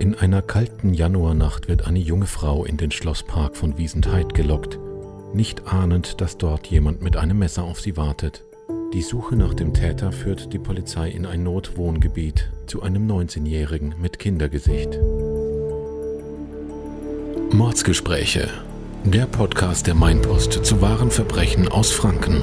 In einer kalten Januarnacht wird eine junge Frau in den Schlosspark von Wiesentheid gelockt, nicht ahnend, dass dort jemand mit einem Messer auf sie wartet. Die Suche nach dem Täter führt die Polizei in ein Notwohngebiet zu einem 19-Jährigen mit Kindergesicht. Mordsgespräche. Der Podcast der Mainpost zu wahren Verbrechen aus Franken.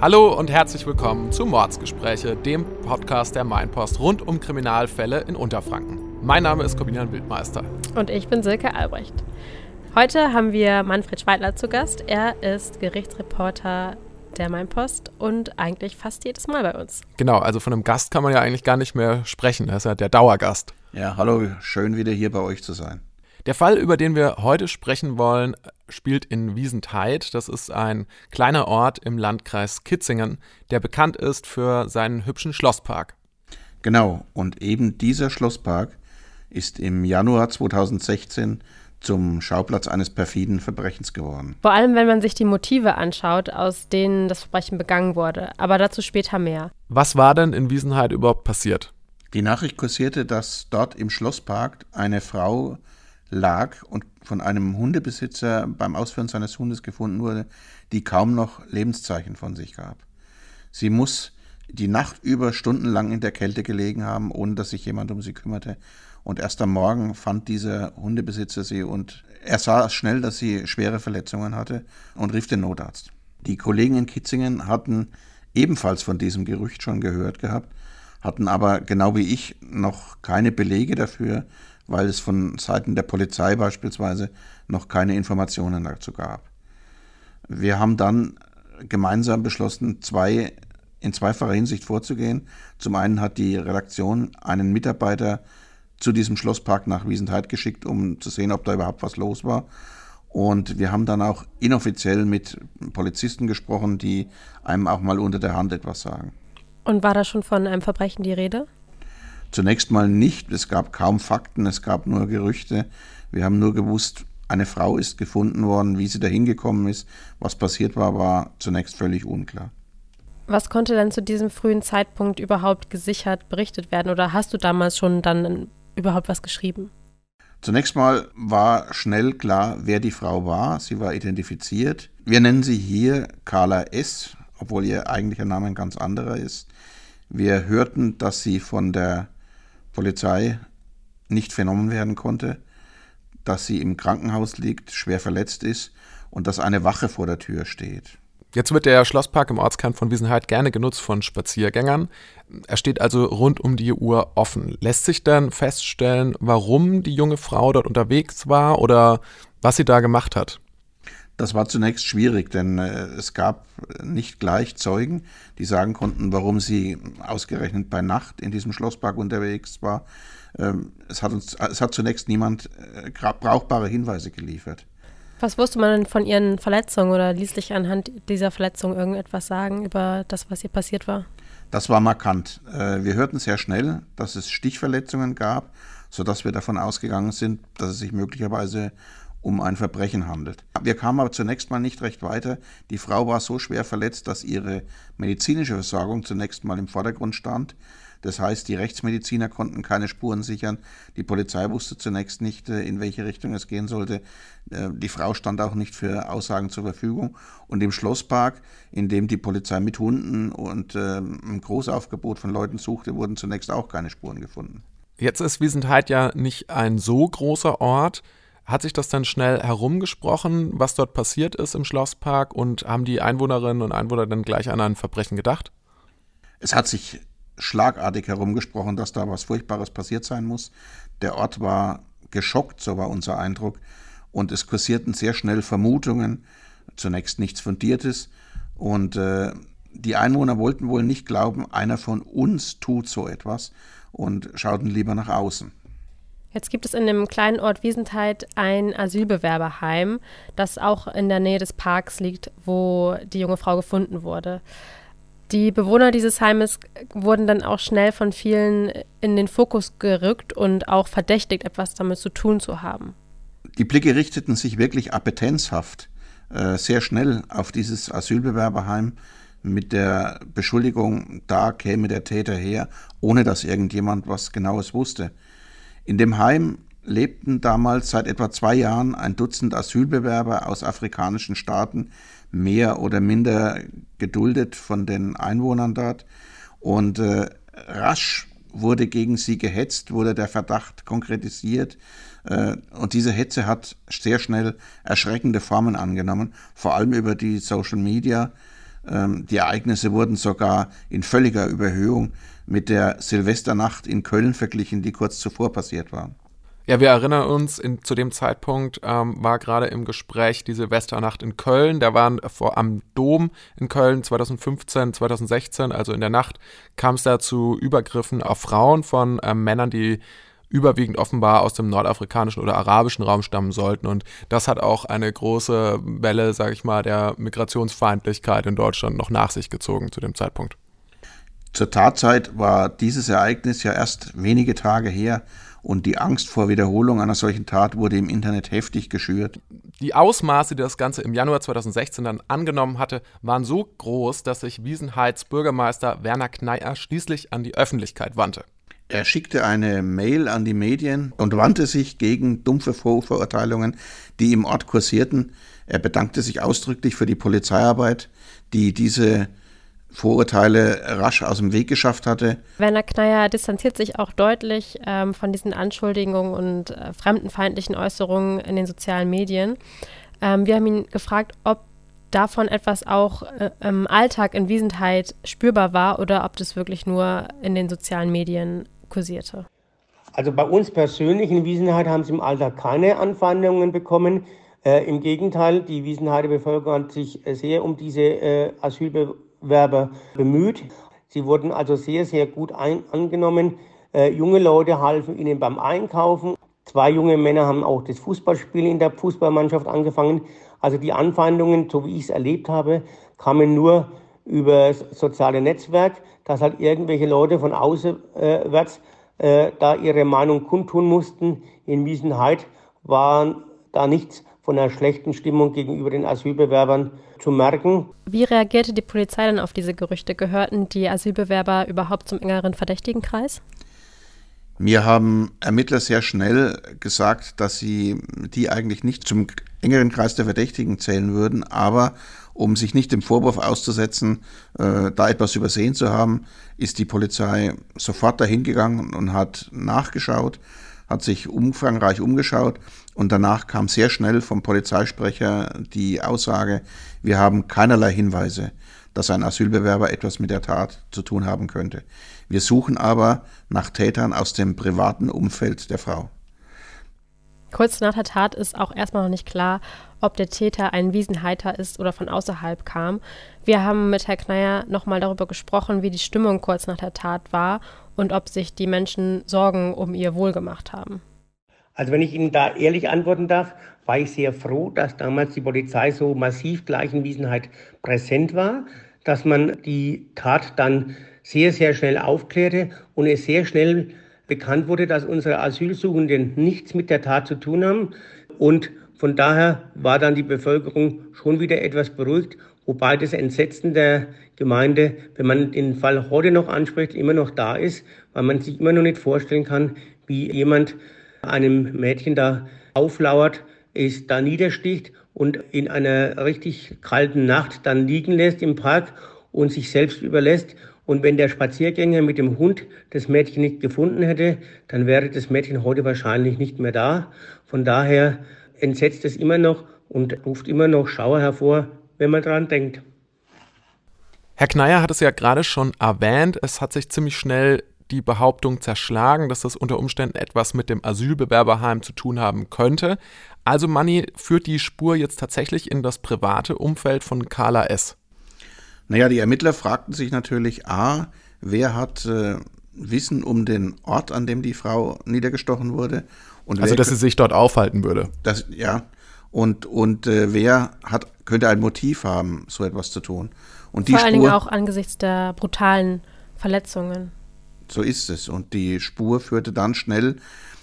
Hallo und herzlich willkommen zu Mordsgespräche, dem Podcast der Mainpost rund um Kriminalfälle in Unterfranken. Mein Name ist Corbinian Wildmeister. Und ich bin Silke Albrecht. Heute haben wir Manfred Schweidler zu Gast. Er ist Gerichtsreporter der Mainpost und eigentlich fast jedes Mal bei uns. Genau, also von einem Gast kann man ja eigentlich gar nicht mehr sprechen. Er ist ja der Dauergast. Ja, hallo, schön wieder hier bei euch zu sein. Der Fall, über den wir heute sprechen wollen, spielt in Wiesentheid. Das ist ein kleiner Ort im Landkreis Kitzingen, der bekannt ist für seinen hübschen Schlosspark. Genau, und eben dieser Schlosspark ist im Januar 2016 zum Schauplatz eines perfiden Verbrechens geworden. Vor allem, wenn man sich die Motive anschaut, aus denen das Verbrechen begangen wurde. Aber dazu später mehr. Was war denn in Wiesenheid überhaupt passiert? Die Nachricht kursierte, dass dort im Schlosspark eine Frau lag und von einem Hundebesitzer beim Ausführen seines Hundes gefunden wurde, die kaum noch Lebenszeichen von sich gab. Sie muss die Nacht über stundenlang in der Kälte gelegen haben, ohne dass sich jemand um sie kümmerte. Und erst am Morgen fand dieser Hundebesitzer sie und er sah schnell, dass sie schwere Verletzungen hatte und rief den Notarzt. Die Kollegen in Kitzingen hatten ebenfalls von diesem Gerücht schon gehört gehabt, hatten aber genau wie ich noch keine Belege dafür, weil es von Seiten der Polizei beispielsweise noch keine Informationen dazu gab. Wir haben dann gemeinsam beschlossen, zwei, in zweifacher Hinsicht vorzugehen. Zum einen hat die Redaktion einen Mitarbeiter zu diesem Schlosspark nach Wiesentheit geschickt, um zu sehen, ob da überhaupt was los war. Und wir haben dann auch inoffiziell mit Polizisten gesprochen, die einem auch mal unter der Hand etwas sagen. Und war da schon von einem Verbrechen die Rede? Zunächst mal nicht. Es gab kaum Fakten, es gab nur Gerüchte. Wir haben nur gewusst, eine Frau ist gefunden worden. Wie sie dahin gekommen ist, was passiert war, war zunächst völlig unklar. Was konnte denn zu diesem frühen Zeitpunkt überhaupt gesichert berichtet werden? Oder hast du damals schon dann überhaupt was geschrieben? Zunächst mal war schnell klar, wer die Frau war. Sie war identifiziert. Wir nennen sie hier Carla S., obwohl ihr eigentlicher Name ein ganz anderer ist. Wir hörten, dass sie von der Polizei nicht vernommen werden konnte, dass sie im Krankenhaus liegt, schwer verletzt ist und dass eine Wache vor der Tür steht. Jetzt wird der Schlosspark im Ortskern von Wiesenheit gerne genutzt von Spaziergängern. Er steht also rund um die Uhr offen. Lässt sich dann feststellen, warum die junge Frau dort unterwegs war oder was sie da gemacht hat? Das war zunächst schwierig, denn äh, es gab nicht gleich Zeugen, die sagen konnten, warum sie ausgerechnet bei Nacht in diesem Schlosspark unterwegs war. Ähm, es, hat uns, es hat zunächst niemand äh, brauchbare Hinweise geliefert. Was wusste man denn von ihren Verletzungen oder ließ sich anhand dieser Verletzung irgendetwas sagen über das, was ihr passiert war? Das war markant. Äh, wir hörten sehr schnell, dass es Stichverletzungen gab, sodass wir davon ausgegangen sind, dass es sich möglicherweise um ein Verbrechen handelt. Wir kamen aber zunächst mal nicht recht weiter. Die Frau war so schwer verletzt, dass ihre medizinische Versorgung zunächst mal im Vordergrund stand. Das heißt, die Rechtsmediziner konnten keine Spuren sichern. Die Polizei wusste zunächst nicht, äh, in welche Richtung es gehen sollte. Äh, die Frau stand auch nicht für Aussagen zur Verfügung. Und im Schlosspark, in dem die Polizei mit Hunden und ähm, ein Großaufgebot von Leuten suchte, wurden zunächst auch keine Spuren gefunden. Jetzt ist Wiesentheit ja nicht ein so großer Ort. Hat sich das dann schnell herumgesprochen, was dort passiert ist im Schlosspark und haben die Einwohnerinnen und Einwohner dann gleich an ein Verbrechen gedacht? Es hat sich schlagartig herumgesprochen, dass da was Furchtbares passiert sein muss. Der Ort war geschockt, so war unser Eindruck, und es kursierten sehr schnell Vermutungen, zunächst nichts Fundiertes, und äh, die Einwohner wollten wohl nicht glauben, einer von uns tut so etwas und schauten lieber nach außen. Jetzt gibt es in dem kleinen Ort Wiesentheit ein Asylbewerberheim, das auch in der Nähe des Parks liegt, wo die junge Frau gefunden wurde. Die Bewohner dieses Heimes wurden dann auch schnell von vielen in den Fokus gerückt und auch verdächtigt, etwas damit zu tun zu haben. Die Blicke richteten sich wirklich appetenzhaft äh, sehr schnell auf dieses Asylbewerberheim mit der Beschuldigung, da käme der Täter her, ohne dass irgendjemand was Genaues wusste. In dem Heim lebten damals seit etwa zwei Jahren ein Dutzend Asylbewerber aus afrikanischen Staaten, mehr oder minder geduldet von den Einwohnern dort. Und äh, rasch wurde gegen sie gehetzt, wurde der Verdacht konkretisiert. Äh, und diese Hetze hat sehr schnell erschreckende Formen angenommen, vor allem über die Social Media. Ähm, die Ereignisse wurden sogar in völliger Überhöhung mit der Silvesternacht in Köln verglichen, die kurz zuvor passiert war. Ja, wir erinnern uns, in, zu dem Zeitpunkt ähm, war gerade im Gespräch die Silvesternacht in Köln. Da waren vor, am Dom in Köln 2015, 2016, also in der Nacht, kam es da zu Übergriffen auf Frauen von äh, Männern, die überwiegend offenbar aus dem nordafrikanischen oder arabischen Raum stammen sollten. Und das hat auch eine große Welle, sage ich mal, der Migrationsfeindlichkeit in Deutschland noch nach sich gezogen zu dem Zeitpunkt. Zur Tatzeit war dieses Ereignis ja erst wenige Tage her und die Angst vor Wiederholung einer solchen Tat wurde im Internet heftig geschürt. Die Ausmaße, die das Ganze im Januar 2016 dann angenommen hatte, waren so groß, dass sich Wiesenheids Bürgermeister Werner Kneier schließlich an die Öffentlichkeit wandte. Er schickte eine Mail an die Medien und wandte sich gegen dumpfe Vorverurteilungen, die im Ort kursierten. Er bedankte sich ausdrücklich für die Polizeiarbeit, die diese Vorurteile rasch aus dem Weg geschafft hatte. Werner Kneier distanziert sich auch deutlich ähm, von diesen Anschuldigungen und äh, fremdenfeindlichen Äußerungen in den sozialen Medien. Ähm, wir haben ihn gefragt, ob davon etwas auch äh, im Alltag in Wiesentheit spürbar war oder ob das wirklich nur in den sozialen Medien kursierte. Also bei uns persönlich in Wiesenheit haben sie im Alltag keine Anfeindungen bekommen. Äh, Im Gegenteil, die Wiesenheider Bevölkerung hat sich sehr um diese äh, Asylbewerber Werber bemüht. Sie wurden also sehr, sehr gut ein, angenommen. Äh, junge Leute halfen ihnen beim Einkaufen. Zwei junge Männer haben auch das Fußballspiel in der Fußballmannschaft angefangen. Also die Anfeindungen, so wie ich es erlebt habe, kamen nur über das soziale Netzwerk, dass halt irgendwelche Leute von außerwärts äh, da ihre Meinung kundtun mussten. In Wiesenheit war da nichts von einer schlechten Stimmung gegenüber den Asylbewerbern zu merken. Wie reagierte die Polizei dann auf diese Gerüchte? Gehörten die Asylbewerber überhaupt zum engeren Verdächtigenkreis? Mir haben Ermittler sehr schnell gesagt, dass sie die eigentlich nicht zum engeren Kreis der Verdächtigen zählen würden, aber um sich nicht dem Vorwurf auszusetzen, äh, da etwas übersehen zu haben, ist die Polizei sofort dahin gegangen und hat nachgeschaut hat sich umfangreich umgeschaut und danach kam sehr schnell vom Polizeisprecher die Aussage, wir haben keinerlei Hinweise, dass ein Asylbewerber etwas mit der Tat zu tun haben könnte. Wir suchen aber nach Tätern aus dem privaten Umfeld der Frau. Kurz nach der Tat ist auch erstmal noch nicht klar, ob der Täter ein Wiesenheiter ist oder von außerhalb kam. Wir haben mit Herrn Kneier nochmal darüber gesprochen, wie die Stimmung kurz nach der Tat war und ob sich die Menschen Sorgen um ihr Wohl gemacht haben. Also wenn ich Ihnen da ehrlich antworten darf, war ich sehr froh, dass damals die Polizei so massiv gleich Wiesenheit präsent war, dass man die Tat dann sehr, sehr schnell aufklärte und es sehr schnell bekannt wurde, dass unsere Asylsuchenden nichts mit der Tat zu tun haben. Und von daher war dann die Bevölkerung schon wieder etwas beruhigt, wobei das Entsetzen der Gemeinde, wenn man den Fall heute noch anspricht, immer noch da ist, weil man sich immer noch nicht vorstellen kann, wie jemand einem Mädchen da auflauert, es da niedersticht und in einer richtig kalten Nacht dann liegen lässt im Park und sich selbst überlässt und wenn der Spaziergänger mit dem Hund das Mädchen nicht gefunden hätte, dann wäre das Mädchen heute wahrscheinlich nicht mehr da. Von daher entsetzt es immer noch und ruft immer noch Schauer hervor, wenn man daran denkt. Herr Kneier hat es ja gerade schon erwähnt, es hat sich ziemlich schnell die Behauptung zerschlagen, dass das unter Umständen etwas mit dem Asylbewerberheim zu tun haben könnte. Also Manni führt die Spur jetzt tatsächlich in das private Umfeld von Carla S. Naja, die Ermittler fragten sich natürlich, a, wer hat äh, Wissen um den Ort, an dem die Frau niedergestochen wurde? Und also, dass sie sich dort aufhalten würde. Das, ja. Und, und äh, wer hat, könnte ein Motiv haben, so etwas zu tun? Und Vor allen Dingen auch angesichts der brutalen Verletzungen. So ist es. Und die Spur führte dann schnell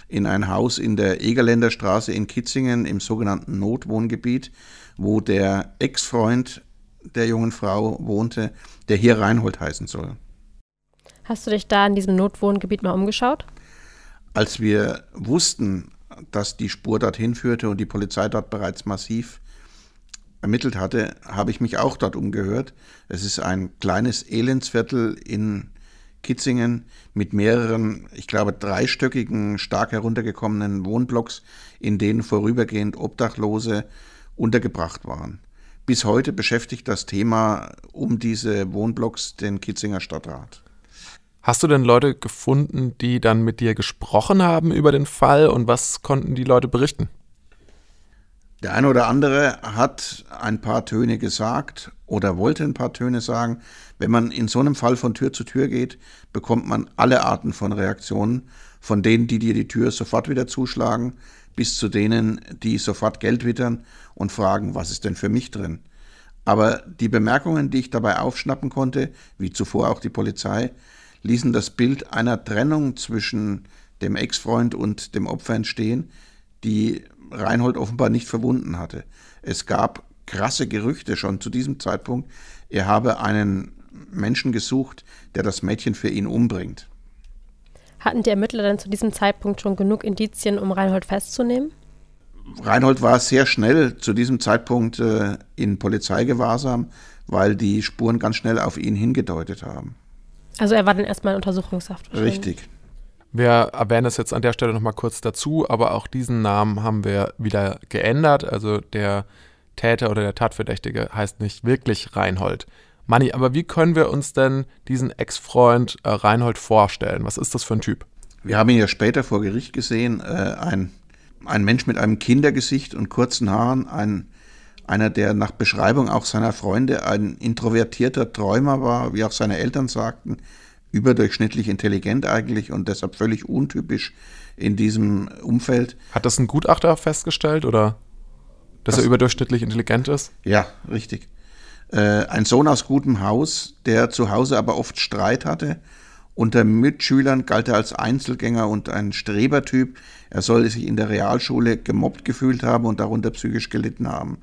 in ein Haus in der Egerländer Straße in Kitzingen im sogenannten Notwohngebiet, wo der Ex-Freund der jungen Frau wohnte, der hier Reinhold heißen soll. Hast du dich da in diesem Notwohngebiet mal umgeschaut? Als wir wussten, dass die Spur dorthin führte und die Polizei dort bereits massiv ermittelt hatte, habe ich mich auch dort umgehört. Es ist ein kleines Elendsviertel in Kitzingen mit mehreren, ich glaube, dreistöckigen, stark heruntergekommenen Wohnblocks, in denen vorübergehend Obdachlose untergebracht waren. Bis heute beschäftigt das Thema um diese Wohnblocks den Kitzinger Stadtrat. Hast du denn Leute gefunden, die dann mit dir gesprochen haben über den Fall und was konnten die Leute berichten? Der eine oder andere hat ein paar Töne gesagt oder wollte ein paar Töne sagen. Wenn man in so einem Fall von Tür zu Tür geht, bekommt man alle Arten von Reaktionen, von denen, die dir die Tür sofort wieder zuschlagen, bis zu denen, die sofort Geld wittern und fragen, was ist denn für mich drin. Aber die Bemerkungen, die ich dabei aufschnappen konnte, wie zuvor auch die Polizei, ließen das Bild einer Trennung zwischen dem Ex-Freund und dem Opfer entstehen, die Reinhold offenbar nicht verwunden hatte. Es gab krasse Gerüchte schon zu diesem Zeitpunkt, er habe einen Menschen gesucht, der das Mädchen für ihn umbringt. Hatten die Ermittler dann zu diesem Zeitpunkt schon genug Indizien, um Reinhold festzunehmen? Reinhold war sehr schnell zu diesem Zeitpunkt äh, in Polizeigewahrsam, weil die Spuren ganz schnell auf ihn hingedeutet haben. Also er war dann erstmal in Untersuchungshaft. Richtig. Wir erwähnen es jetzt an der Stelle nochmal kurz dazu, aber auch diesen Namen haben wir wieder geändert. Also der Täter oder der Tatverdächtige heißt nicht wirklich Reinhold. Manni, aber wie können wir uns denn diesen Ex-Freund äh, Reinhold vorstellen? Was ist das für ein Typ? Wir haben ihn ja später vor Gericht gesehen. Äh, ein, ein Mensch mit einem Kindergesicht und kurzen Haaren, ein einer, der nach Beschreibung auch seiner Freunde ein introvertierter Träumer war, wie auch seine Eltern sagten, überdurchschnittlich intelligent eigentlich und deshalb völlig untypisch in diesem Umfeld. Hat das ein Gutachter festgestellt oder dass das, er überdurchschnittlich intelligent ist? Ja, richtig. Äh, ein Sohn aus gutem Haus, der zu Hause aber oft Streit hatte. Unter Mitschülern galt er als Einzelgänger und ein Strebertyp. Er soll sich in der Realschule gemobbt gefühlt haben und darunter psychisch gelitten haben.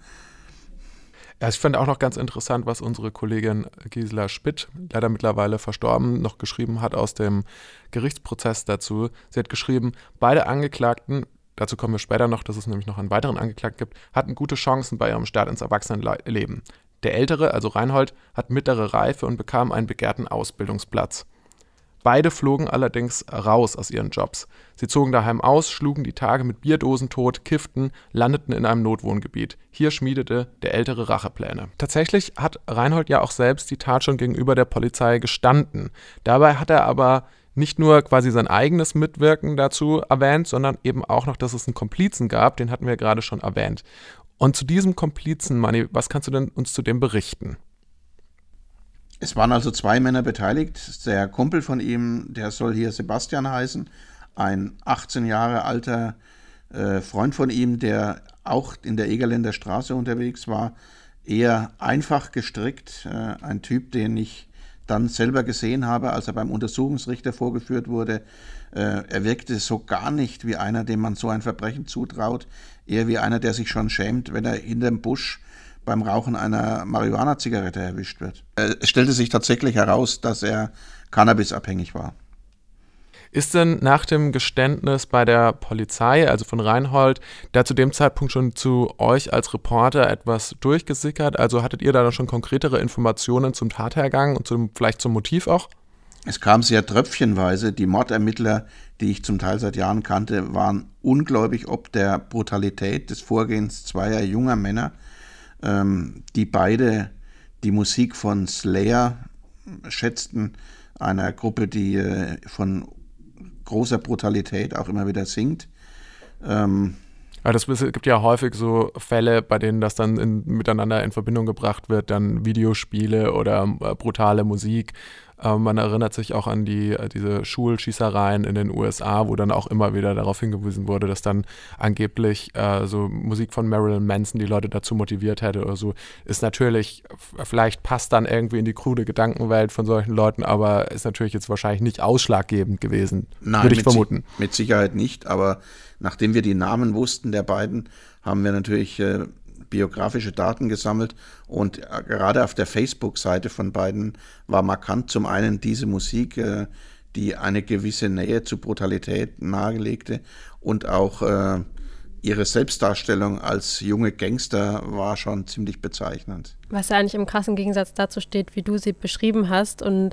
Ja, ich fand auch noch ganz interessant, was unsere Kollegin Gisela Spitt, leider mittlerweile verstorben, noch geschrieben hat aus dem Gerichtsprozess dazu. Sie hat geschrieben, beide Angeklagten, dazu kommen wir später noch, dass es nämlich noch einen weiteren Angeklagten gibt, hatten gute Chancen bei ihrem Start ins Erwachsenenleben. Der Ältere, also Reinhold, hat mittlere Reife und bekam einen begehrten Ausbildungsplatz. Beide flogen allerdings raus aus ihren Jobs. Sie zogen daheim aus, schlugen die Tage mit Bierdosen tot, kifften, landeten in einem Notwohngebiet. Hier schmiedete der Ältere Rachepläne. Tatsächlich hat Reinhold ja auch selbst die Tat schon gegenüber der Polizei gestanden. Dabei hat er aber nicht nur quasi sein eigenes Mitwirken dazu erwähnt, sondern eben auch noch, dass es einen Komplizen gab, den hatten wir gerade schon erwähnt. Und zu diesem Komplizen, Manni, was kannst du denn uns zu dem berichten? Es waren also zwei Männer beteiligt. Der Kumpel von ihm, der soll hier Sebastian heißen, ein 18 Jahre alter äh, Freund von ihm, der auch in der Egerländer Straße unterwegs war, eher einfach gestrickt, äh, ein Typ, den ich dann selber gesehen habe, als er beim Untersuchungsrichter vorgeführt wurde. Äh, er wirkte so gar nicht wie einer, dem man so ein Verbrechen zutraut, eher wie einer, der sich schon schämt, wenn er hinterm Busch beim Rauchen einer Marihuana-Zigarette erwischt wird. Äh, es stellte sich tatsächlich heraus, dass er cannabisabhängig war. Ist denn nach dem Geständnis bei der Polizei, also von Reinhold, da zu dem Zeitpunkt schon zu euch als Reporter etwas durchgesickert? Also hattet ihr da schon konkretere Informationen zum Tathergang und zum, vielleicht zum Motiv auch? Es kam sehr tröpfchenweise. Die Mordermittler, die ich zum Teil seit Jahren kannte, waren ungläubig ob der Brutalität des Vorgehens zweier junger Männer ähm, die beide die Musik von Slayer schätzten, einer Gruppe, die äh, von großer Brutalität auch immer wieder singt. Ähm, ja, das gibt ja häufig so Fälle, bei denen das dann in, miteinander in Verbindung gebracht wird, dann Videospiele oder äh, brutale Musik. Äh, man erinnert sich auch an die, äh, diese Schulschießereien in den USA, wo dann auch immer wieder darauf hingewiesen wurde, dass dann angeblich äh, so Musik von Marilyn Manson die Leute dazu motiviert hätte oder so. Ist natürlich, vielleicht passt dann irgendwie in die krude Gedankenwelt von solchen Leuten, aber ist natürlich jetzt wahrscheinlich nicht ausschlaggebend gewesen, Nein, würde ich vermuten. Si mit Sicherheit nicht, aber nachdem wir die Namen wussten der beiden, haben wir natürlich äh, biografische Daten gesammelt und äh, gerade auf der Facebook-Seite von beiden war markant zum einen diese Musik, äh, die eine gewisse Nähe zu Brutalität nahelegte und auch äh, ihre Selbstdarstellung als junge Gangster war schon ziemlich bezeichnend. Was ja eigentlich im krassen Gegensatz dazu steht, wie du sie beschrieben hast und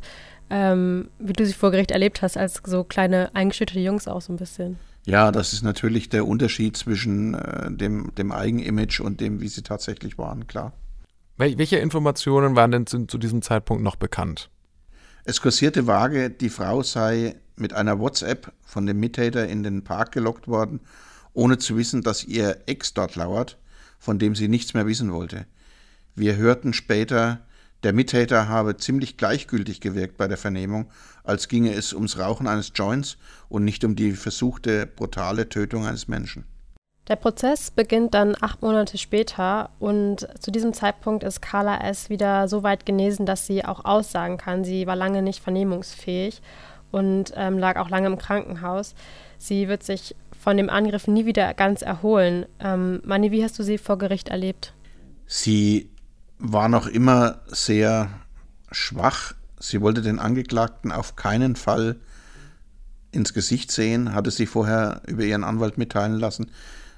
ähm, wie du sie vor Gericht erlebt hast, als so kleine eingeschütterte Jungs auch so ein bisschen. Ja, das ist natürlich der Unterschied zwischen äh, dem, dem Eigenimage und dem, wie sie tatsächlich waren, klar. Welche Informationen waren denn zu, zu diesem Zeitpunkt noch bekannt? Es kursierte vage, die Frau sei mit einer WhatsApp von dem Mittäter in den Park gelockt worden, ohne zu wissen, dass ihr Ex dort lauert, von dem sie nichts mehr wissen wollte. Wir hörten später, der Mittäter habe ziemlich gleichgültig gewirkt bei der Vernehmung, als ginge es ums Rauchen eines Joints und nicht um die versuchte brutale Tötung eines Menschen. Der Prozess beginnt dann acht Monate später und zu diesem Zeitpunkt ist Carla S. wieder so weit genesen, dass sie auch aussagen kann. Sie war lange nicht vernehmungsfähig und ähm, lag auch lange im Krankenhaus. Sie wird sich von dem Angriff nie wieder ganz erholen. Ähm, Mani, wie hast du sie vor Gericht erlebt? Sie war noch immer sehr schwach. Sie wollte den Angeklagten auf keinen Fall ins Gesicht sehen, hatte sie vorher über ihren Anwalt mitteilen lassen.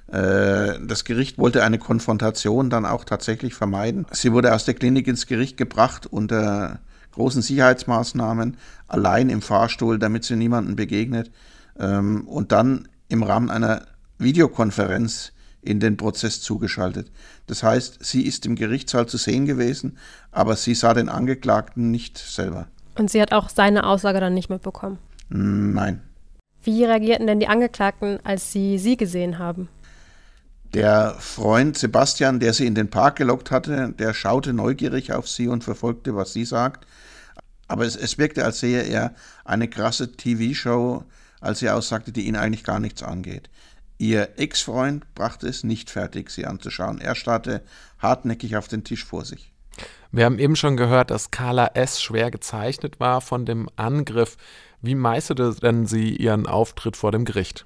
Äh, das Gericht wollte eine Konfrontation dann auch tatsächlich vermeiden. Sie wurde aus der Klinik ins Gericht gebracht unter großen Sicherheitsmaßnahmen, allein im Fahrstuhl, damit sie niemandem begegnet. Ähm, und dann im Rahmen einer Videokonferenz in den Prozess zugeschaltet. Das heißt, sie ist im Gerichtssaal zu sehen gewesen, aber sie sah den Angeklagten nicht selber. Und sie hat auch seine Aussage dann nicht mitbekommen? Nein. Wie reagierten denn die Angeklagten, als sie sie gesehen haben? Der Freund Sebastian, der sie in den Park gelockt hatte, der schaute neugierig auf sie und verfolgte, was sie sagt. Aber es, es wirkte, als sähe er eine krasse TV-Show, als sie aussagte, die ihn eigentlich gar nichts angeht. Ihr Ex-Freund brachte es nicht fertig, sie anzuschauen. Er starrte hartnäckig auf den Tisch vor sich. Wir haben eben schon gehört, dass Carla S. schwer gezeichnet war von dem Angriff. Wie meisterte denn sie ihren Auftritt vor dem Gericht?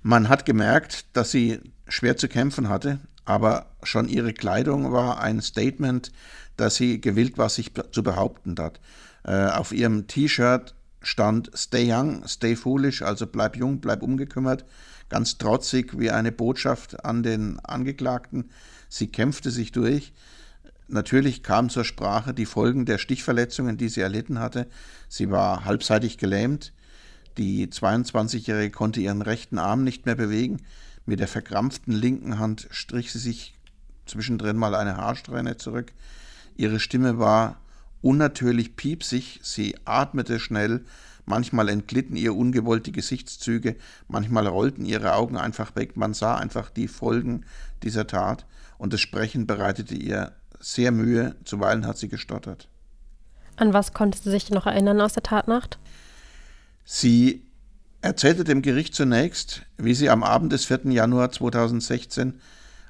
Man hat gemerkt, dass sie schwer zu kämpfen hatte, aber schon ihre Kleidung war ein Statement, dass sie gewillt war, sich zu behaupten hat. Äh, auf ihrem T-Shirt stand Stay Young, Stay Foolish, also bleib jung, bleib unbekümmert ganz trotzig wie eine Botschaft an den Angeklagten. Sie kämpfte sich durch. Natürlich kamen zur Sprache die Folgen der Stichverletzungen, die sie erlitten hatte. Sie war halbseitig gelähmt. Die 22-Jährige konnte ihren rechten Arm nicht mehr bewegen. Mit der verkrampften linken Hand strich sie sich zwischendrin mal eine Haarsträhne zurück. Ihre Stimme war unnatürlich piepsig, sie atmete schnell, Manchmal entglitten ihr ungewollt die Gesichtszüge, manchmal rollten ihre Augen einfach weg. Man sah einfach die Folgen dieser Tat und das Sprechen bereitete ihr sehr Mühe. Zuweilen hat sie gestottert. An was konnte sie sich noch erinnern aus der Tatnacht? Sie erzählte dem Gericht zunächst, wie sie am Abend des 4. Januar 2016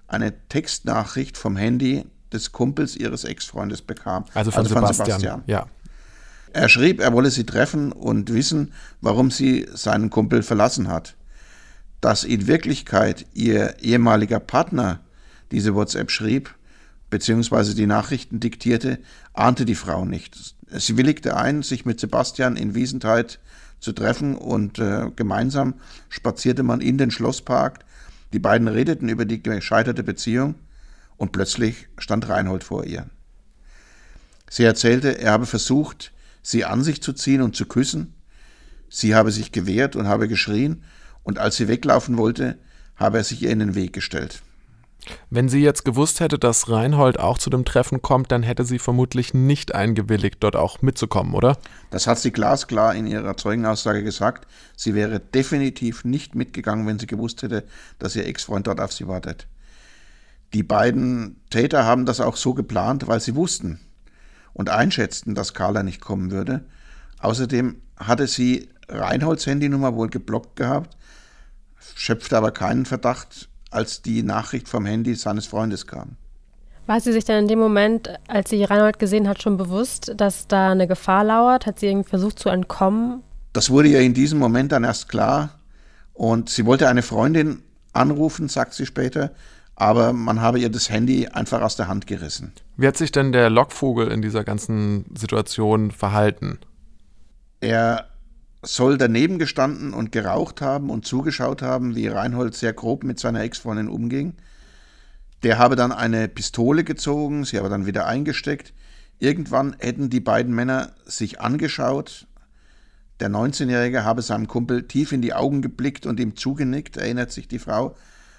eine Textnachricht vom Handy des Kumpels ihres Ex-Freundes bekam. Also von, also von Sebastian. Sebastian. Ja. Er schrieb, er wolle sie treffen und wissen, warum sie seinen Kumpel verlassen hat. Dass in Wirklichkeit ihr ehemaliger Partner diese WhatsApp schrieb, beziehungsweise die Nachrichten diktierte, ahnte die Frau nicht. Sie willigte ein, sich mit Sebastian in Wiesentheit zu treffen und äh, gemeinsam spazierte man in den Schlosspark. Die beiden redeten über die gescheiterte Beziehung und plötzlich stand Reinhold vor ihr. Sie erzählte, er habe versucht, sie an sich zu ziehen und zu küssen. Sie habe sich gewehrt und habe geschrien, und als sie weglaufen wollte, habe er sich ihr in den Weg gestellt. Wenn sie jetzt gewusst hätte, dass Reinhold auch zu dem Treffen kommt, dann hätte sie vermutlich nicht eingewilligt, dort auch mitzukommen, oder? Das hat sie glasklar in ihrer Zeugenaussage gesagt. Sie wäre definitiv nicht mitgegangen, wenn sie gewusst hätte, dass ihr Ex-Freund dort auf sie wartet. Die beiden Täter haben das auch so geplant, weil sie wussten, und einschätzten, dass Carla nicht kommen würde. Außerdem hatte sie Reinholds Handynummer wohl geblockt gehabt, schöpfte aber keinen Verdacht, als die Nachricht vom Handy seines Freundes kam. War sie sich dann in dem Moment, als sie Reinhold gesehen hat, schon bewusst, dass da eine Gefahr lauert? Hat sie irgendwie versucht zu entkommen? Das wurde ihr in diesem Moment dann erst klar. Und sie wollte eine Freundin anrufen, sagt sie später, aber man habe ihr das Handy einfach aus der Hand gerissen. Wie hat sich denn der Lockvogel in dieser ganzen Situation verhalten? Er soll daneben gestanden und geraucht haben und zugeschaut haben, wie Reinhold sehr grob mit seiner Ex-Freundin umging. Der habe dann eine Pistole gezogen, sie aber dann wieder eingesteckt. Irgendwann hätten die beiden Männer sich angeschaut. Der 19-Jährige habe seinem Kumpel tief in die Augen geblickt und ihm zugenickt, erinnert sich die Frau.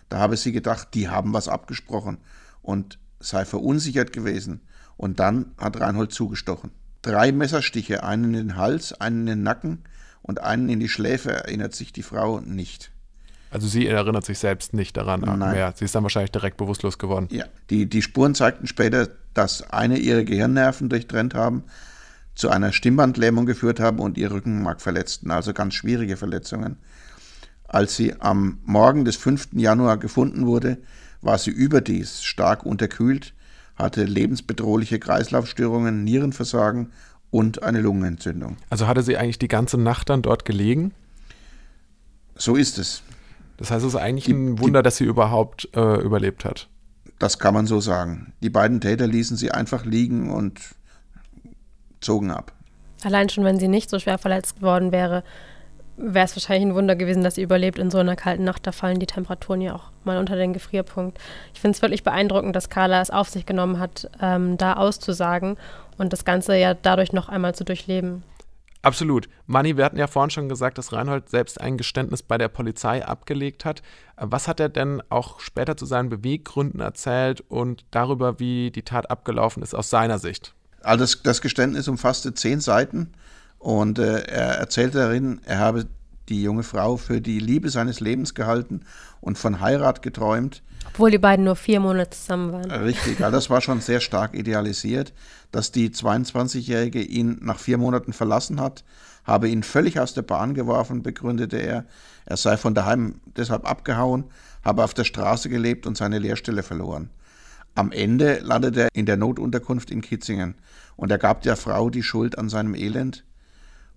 Da habe sie gedacht, die haben was abgesprochen und sei verunsichert gewesen. Und dann hat Reinhold zugestochen. Drei Messerstiche, einen in den Hals, einen in den Nacken und einen in die Schläfe, erinnert sich die Frau nicht. Also sie erinnert sich selbst nicht daran Nein. mehr. Sie ist dann wahrscheinlich direkt bewusstlos geworden. Ja, die, die Spuren zeigten später, dass eine ihre Gehirnnerven durchtrennt haben, zu einer Stimmbandlähmung geführt haben und ihr Rückenmark verletzten, also ganz schwierige Verletzungen. Als sie am Morgen des 5. Januar gefunden wurde, war sie überdies stark unterkühlt, hatte lebensbedrohliche Kreislaufstörungen, Nierenversagen und eine Lungenentzündung. Also hatte sie eigentlich die ganze Nacht dann dort gelegen? So ist es. Das heißt, es ist eigentlich Die- ein Wunder, dass sie überhaupt äh, überlebt hat. Das kann man so sagen. Die beiden Täter ließen sie einfach liegen und zogen ab. Allein schon, wenn sie nicht so schwer verletzt worden wäre, wäre es wahrscheinlich ein Wunder gewesen, dass sie überlebt in so einer kalten Nacht. Da fallen die Temperaturen ja auch mal unter den Gefrierpunkt. Ich finde es wirklich beeindruckend, dass Carla es auf sich genommen hat, ähm, da auszusagen und das Ganze ja dadurch noch einmal zu durchleben. Absolut. Manni, wir hatten ja vorhin schon gesagt, dass Reinhold selbst ein Geständnis bei der Polizei abgelegt hat. Was hat er denn auch später zu seinen Beweggründen erzählt und darüber, wie die Tat abgelaufen ist aus seiner Sicht? Also das, das Geständnis umfasste zehn Seiten und äh, er erzählte darin, er habe die junge Frau für die Liebe seines Lebens gehalten und von Heirat geträumt. Obwohl die beiden nur vier Monate zusammen waren. Richtig, also das war schon sehr stark idealisiert, dass die 22-Jährige ihn nach vier Monaten verlassen hat, habe ihn völlig aus der Bahn geworfen, begründete er. Er sei von daheim deshalb abgehauen, habe auf der Straße gelebt und seine Lehrstelle verloren. Am Ende landete er in der Notunterkunft in Kitzingen und er gab der Frau die Schuld an seinem Elend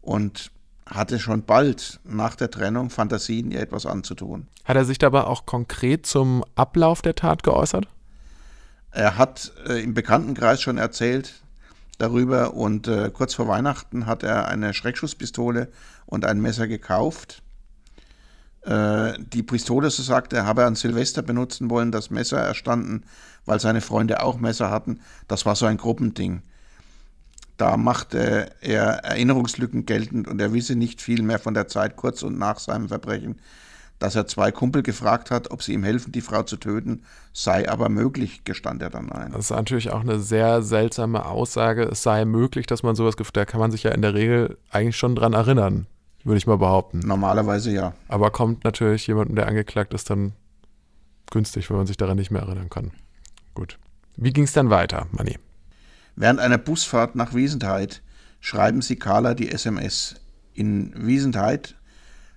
und hatte schon bald nach der Trennung Fantasien, ihr etwas anzutun. Hat er sich dabei auch konkret zum Ablauf der Tat geäußert? Er hat äh, im Bekanntenkreis schon erzählt darüber und äh, kurz vor Weihnachten hat er eine Schreckschusspistole und ein Messer gekauft. Äh, die Pistole, so sagt er, habe er an Silvester benutzen wollen, das Messer erstanden, weil seine Freunde auch Messer hatten. Das war so ein Gruppending. Da machte er Erinnerungslücken geltend und er wisse nicht viel mehr von der Zeit kurz und nach seinem Verbrechen. Dass er zwei Kumpel gefragt hat, ob sie ihm helfen, die Frau zu töten, sei aber möglich, gestand er dann ein. Das ist natürlich auch eine sehr seltsame Aussage. Es sei möglich, dass man sowas, gef- da kann man sich ja in der Regel eigentlich schon dran erinnern, würde ich mal behaupten. Normalerweise ja. Aber kommt natürlich jemandem, der angeklagt ist, dann günstig, wenn man sich daran nicht mehr erinnern kann. Gut. Wie ging es dann weiter, Manni? Während einer Busfahrt nach Wiesentheit schreiben sie Carla die SMS. In Wiesentheit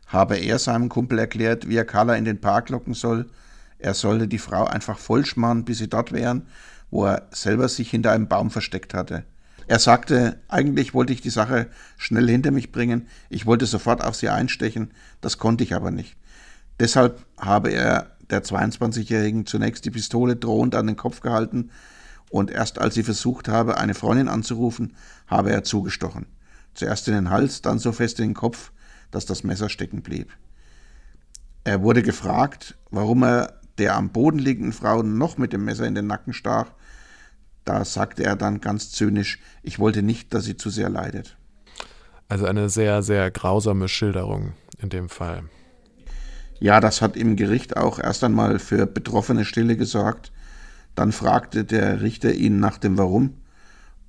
habe er seinem Kumpel erklärt, wie er Carla in den Park locken soll. Er solle die Frau einfach vollschmarren, bis sie dort wären, wo er selber sich hinter einem Baum versteckt hatte. Er sagte, eigentlich wollte ich die Sache schnell hinter mich bringen, ich wollte sofort auf sie einstechen, das konnte ich aber nicht. Deshalb habe er der 22-Jährigen zunächst die Pistole drohend an den Kopf gehalten und erst als sie versucht habe, eine Freundin anzurufen, habe er zugestochen. Zuerst in den Hals, dann so fest in den Kopf, dass das Messer stecken blieb. Er wurde gefragt, warum er der am Boden liegenden Frau noch mit dem Messer in den Nacken stach. Da sagte er dann ganz zynisch, ich wollte nicht, dass sie zu sehr leidet. Also eine sehr, sehr grausame Schilderung in dem Fall. Ja, das hat im Gericht auch erst einmal für betroffene Stille gesorgt. Dann fragte der Richter ihn nach dem Warum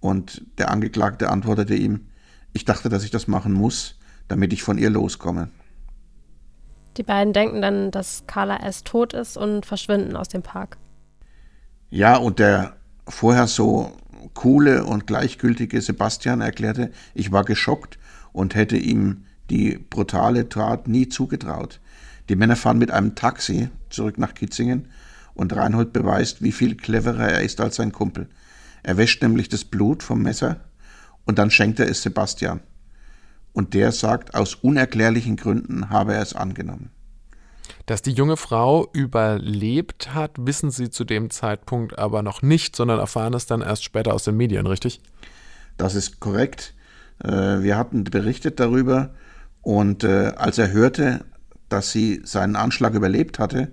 und der Angeklagte antwortete ihm, ich dachte, dass ich das machen muss, damit ich von ihr loskomme. Die beiden denken dann, dass Carla erst tot ist und verschwinden aus dem Park. Ja, und der vorher so coole und gleichgültige Sebastian erklärte, ich war geschockt und hätte ihm die brutale Tat nie zugetraut. Die Männer fahren mit einem Taxi zurück nach Kitzingen und Reinhold beweist, wie viel cleverer er ist als sein Kumpel. Er wäscht nämlich das Blut vom Messer und dann schenkt er es Sebastian. Und der sagt, aus unerklärlichen Gründen habe er es angenommen. Dass die junge Frau überlebt hat, wissen sie zu dem Zeitpunkt aber noch nicht, sondern erfahren es dann erst später aus den Medien, richtig? Das ist korrekt. Äh, Wir hatten berichtet darüber Und äh, als er hörte, dass sie seinen Anschlag überlebt hatte,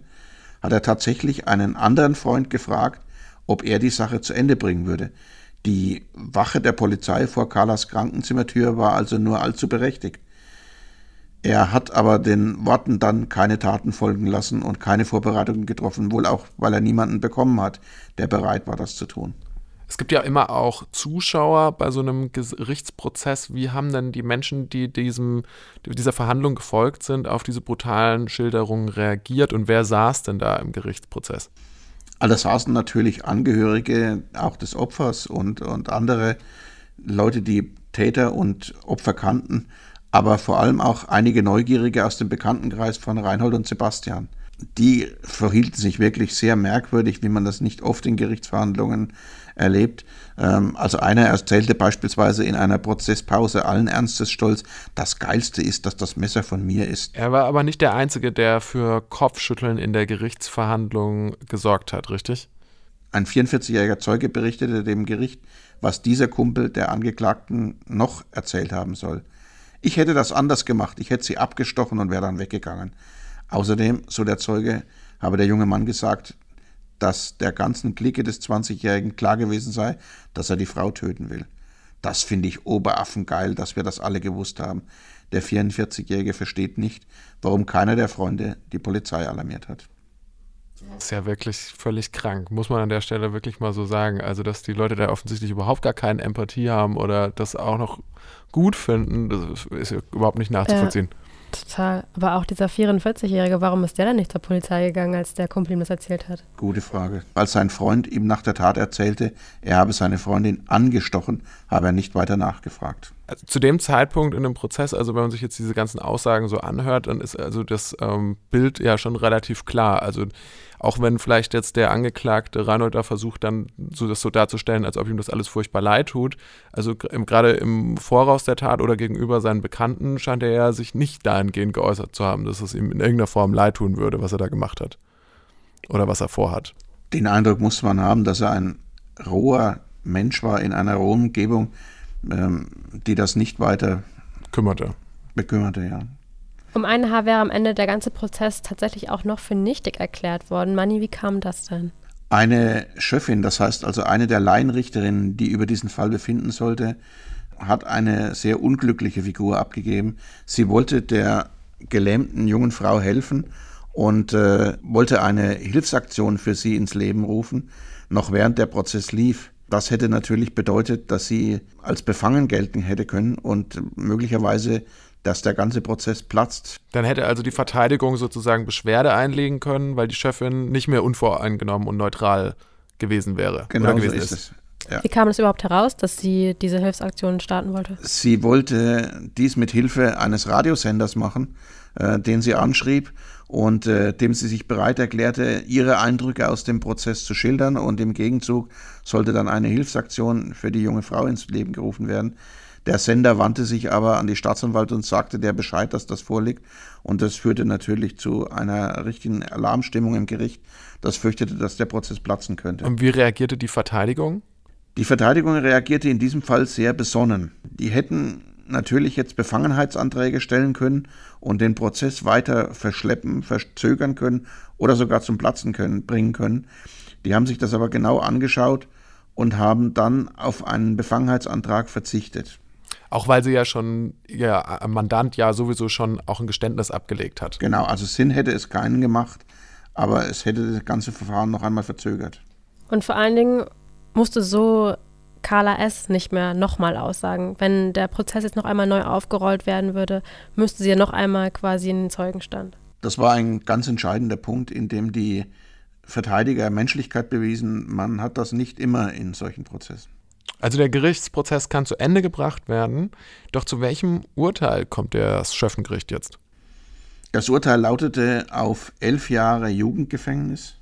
hat er tatsächlich einen anderen Freund gefragt, ob er die Sache zu Ende bringen würde. Die Wache der Polizei vor Carlas Krankenzimmertür war also nur allzu berechtigt. Er hat aber den Worten dann keine Taten folgen lassen und keine Vorbereitungen getroffen, wohl auch, weil er niemanden bekommen hat, der bereit war, das zu tun. Es gibt ja immer auch Zuschauer bei so einem Gerichtsprozess. Wie haben denn die Menschen, die diesem, dieser Verhandlung gefolgt sind, auf diese brutalen Schilderungen reagiert und wer saß denn da im Gerichtsprozess? Also saßen natürlich Angehörige auch des Opfers und, und andere Leute, die Täter und Opfer kannten, aber vor allem auch einige Neugierige aus dem Bekanntenkreis von Reinhold und Sebastian. Die verhielten sich wirklich sehr merkwürdig, wie man das nicht oft in Gerichtsverhandlungen erlebt. Ähm, also einer erzählte beispielsweise in einer Prozesspause allen Ernstes stolz, das Geilste ist, dass das Messer von mir ist. Er war aber nicht der Einzige, der für Kopfschütteln in der Gerichtsverhandlung gesorgt hat, richtig? Ein 44-jähriger Zeuge berichtete dem Gericht, was dieser Kumpel der Angeklagten noch erzählt haben soll. Ich hätte das anders gemacht, ich hätte sie abgestochen und wäre dann weggegangen. Außerdem, so der Zeuge, habe der junge Mann gesagt, dass der ganzen Clique des 20-Jährigen klar gewesen sei, dass er die Frau töten will. Das finde ich oberaffengeil, dass wir das alle gewusst haben. Der 44-Jährige versteht nicht, warum keiner der Freunde die Polizei alarmiert hat. Das ist ja wirklich völlig krank, muss man an der Stelle wirklich mal so sagen. Also, dass die Leute da offensichtlich überhaupt gar keine Empathie haben oder das auch noch gut finden, das ist überhaupt nicht nachzuvollziehen. Ja. Total. Aber auch dieser 44-Jährige, warum ist der dann nicht zur Polizei gegangen, als der Kumpel ihm das erzählt hat? Gute Frage. Als sein Freund ihm nach der Tat erzählte, er habe seine Freundin angestochen, habe er nicht weiter nachgefragt. Also zu dem Zeitpunkt in dem Prozess, also wenn man sich jetzt diese ganzen Aussagen so anhört, dann ist also das ähm, Bild ja schon relativ klar. Also auch wenn vielleicht jetzt der Angeklagte Reinhold da versucht, dann so das so darzustellen, als ob ihm das alles furchtbar leid tut. Also gerade im Voraus der Tat oder gegenüber seinen Bekannten scheint er ja sich nicht dahingehend geäußert zu haben, dass es ihm in irgendeiner Form leid tun würde, was er da gemacht hat. Oder was er vorhat. Den Eindruck muss man haben, dass er ein roher Mensch war in einer rohen Umgebung, ähm, die das nicht weiter kümmerte. Bekümmerte, ja. Um ein Haar wäre am Ende der ganze Prozess tatsächlich auch noch für nichtig erklärt worden. Manni, wie kam das denn? Eine Schöffin, das heißt also eine der Laienrichterinnen, die über diesen Fall befinden sollte, hat eine sehr unglückliche Figur abgegeben. Sie wollte der gelähmten jungen Frau helfen und äh, wollte eine Hilfsaktion für sie ins Leben rufen, noch während der Prozess lief. Das hätte natürlich bedeutet, dass sie als befangen gelten hätte können und möglicherweise dass der ganze Prozess platzt. Dann hätte also die Verteidigung sozusagen Beschwerde einlegen können, weil die Chefin nicht mehr unvoreingenommen und neutral gewesen wäre. Genau gewesen so ist, ist. es. Ja. Wie kam es überhaupt heraus, dass sie diese Hilfsaktion starten wollte? Sie wollte dies mit Hilfe eines Radiosenders machen, äh, den sie anschrieb und äh, dem sie sich bereit erklärte, ihre Eindrücke aus dem Prozess zu schildern. Und im Gegenzug sollte dann eine Hilfsaktion für die junge Frau ins Leben gerufen werden. Der Sender wandte sich aber an die Staatsanwalt und sagte der Bescheid, dass das vorliegt. Und das führte natürlich zu einer richtigen Alarmstimmung im Gericht. Das fürchtete, dass der Prozess platzen könnte. Und wie reagierte die Verteidigung? Die Verteidigung reagierte in diesem Fall sehr besonnen. Die hätten natürlich jetzt Befangenheitsanträge stellen können und den Prozess weiter verschleppen, verzögern können oder sogar zum Platzen können, bringen können. Die haben sich das aber genau angeschaut und haben dann auf einen Befangenheitsantrag verzichtet. Auch weil sie ja schon, ihr Mandant ja sowieso schon auch ein Geständnis abgelegt hat. Genau, also Sinn hätte es keinen gemacht, aber es hätte das ganze Verfahren noch einmal verzögert. Und vor allen Dingen musste so Carla S. nicht mehr nochmal aussagen. Wenn der Prozess jetzt noch einmal neu aufgerollt werden würde, müsste sie ja noch einmal quasi in den Zeugenstand. Das war ein ganz entscheidender Punkt, in dem die Verteidiger Menschlichkeit bewiesen. Man hat das nicht immer in solchen Prozessen. Also der Gerichtsprozess kann zu Ende gebracht werden, doch zu welchem Urteil kommt das Schöffengericht jetzt? Das Urteil lautete auf elf Jahre Jugendgefängnis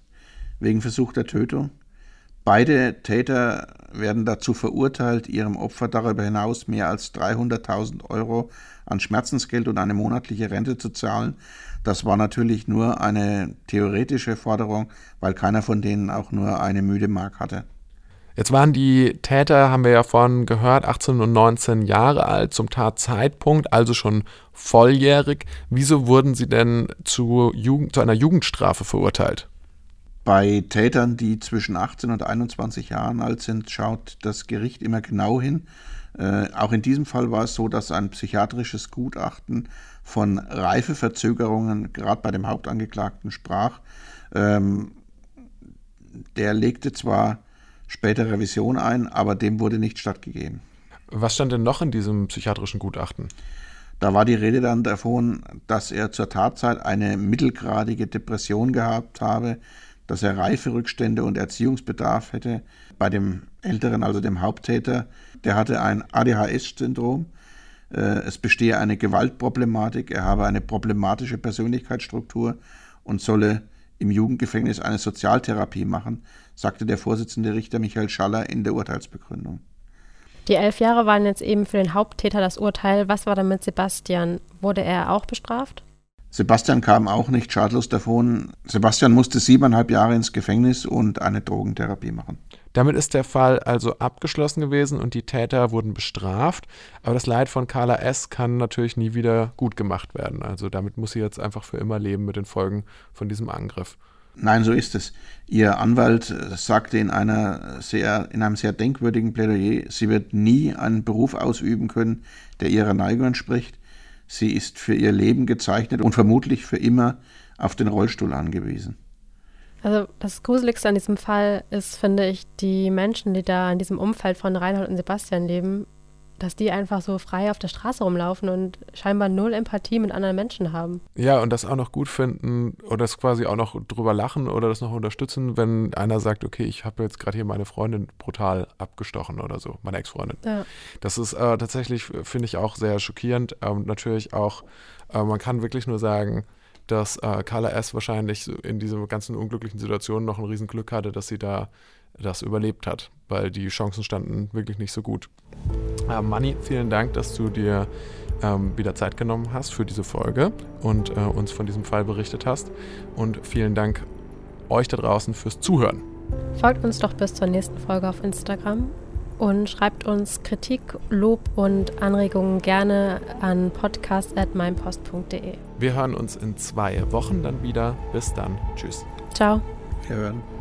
wegen versuchter Tötung. Beide Täter werden dazu verurteilt, ihrem Opfer darüber hinaus mehr als 300.000 Euro an Schmerzensgeld und eine monatliche Rente zu zahlen. Das war natürlich nur eine theoretische Forderung, weil keiner von denen auch nur eine müde Mark hatte. Jetzt waren die Täter, haben wir ja vorhin gehört, 18 und 19 Jahre alt zum Tatzeitpunkt, also schon volljährig. Wieso wurden sie denn zu, Jugend, zu einer Jugendstrafe verurteilt? Bei Tätern, die zwischen 18 und 21 Jahren alt sind, schaut das Gericht immer genau hin. Äh, auch in diesem Fall war es so, dass ein psychiatrisches Gutachten von Reifeverzögerungen gerade bei dem Hauptangeklagten sprach. Ähm, der legte zwar später Revision ein, aber dem wurde nicht stattgegeben. Was stand denn noch in diesem psychiatrischen Gutachten? Da war die Rede dann davon, dass er zur Tatzeit eine mittelgradige Depression gehabt habe, dass er Reiferückstände und Erziehungsbedarf hätte. Bei dem Älteren, also dem Haupttäter, der hatte ein ADHS-Syndrom. Äh, es bestehe eine Gewaltproblematik, er habe eine problematische Persönlichkeitsstruktur und solle im Jugendgefängnis eine Sozialtherapie machen, sagte der Vorsitzende Richter Michael Schaller in der Urteilsbegründung. Die elf Jahre waren jetzt eben für den Haupttäter das Urteil. Was war dann mit Sebastian? Wurde er auch bestraft? Sebastian kam auch nicht schadlos davon. Sebastian musste siebeneinhalb Jahre ins Gefängnis und eine Drogentherapie machen. Damit ist der Fall also abgeschlossen gewesen und die Täter wurden bestraft. Aber das Leid von Carla S. kann natürlich nie wieder gut gemacht werden. Also damit muss sie jetzt einfach für immer leben mit den Folgen von diesem Angriff. Nein, so ist es. Ihr Anwalt sagte in, einer sehr, in einem sehr denkwürdigen Plädoyer, sie wird nie einen Beruf ausüben können, der ihrer Neigung entspricht. Sie ist für ihr Leben gezeichnet und vermutlich für immer auf den Rollstuhl angewiesen. Also das Gruseligste an diesem Fall ist, finde ich, die Menschen, die da in diesem Umfeld von Reinhold und Sebastian leben, dass die einfach so frei auf der Straße rumlaufen und scheinbar null Empathie mit anderen Menschen haben. Ja, und das auch noch gut finden oder das quasi auch noch drüber lachen oder das noch unterstützen, wenn einer sagt, okay, ich habe jetzt gerade hier meine Freundin brutal abgestochen oder so, meine Ex-Freundin. Ja. Das ist äh, tatsächlich, finde ich, auch sehr schockierend. Und ähm, natürlich auch, äh, man kann wirklich nur sagen, dass äh, Carla S. wahrscheinlich in dieser ganzen unglücklichen Situation noch ein Riesenglück hatte, dass sie da das überlebt hat, weil die Chancen standen wirklich nicht so gut. Äh, Manni, vielen Dank, dass du dir ähm, wieder Zeit genommen hast für diese Folge und äh, uns von diesem Fall berichtet hast. Und vielen Dank euch da draußen fürs Zuhören. Folgt uns doch bis zur nächsten Folge auf Instagram und schreibt uns Kritik, Lob und Anregungen gerne an podcast.meinpost.de. Wir hören uns in zwei Wochen dann wieder. Bis dann. Tschüss. Ciao. Wir hören.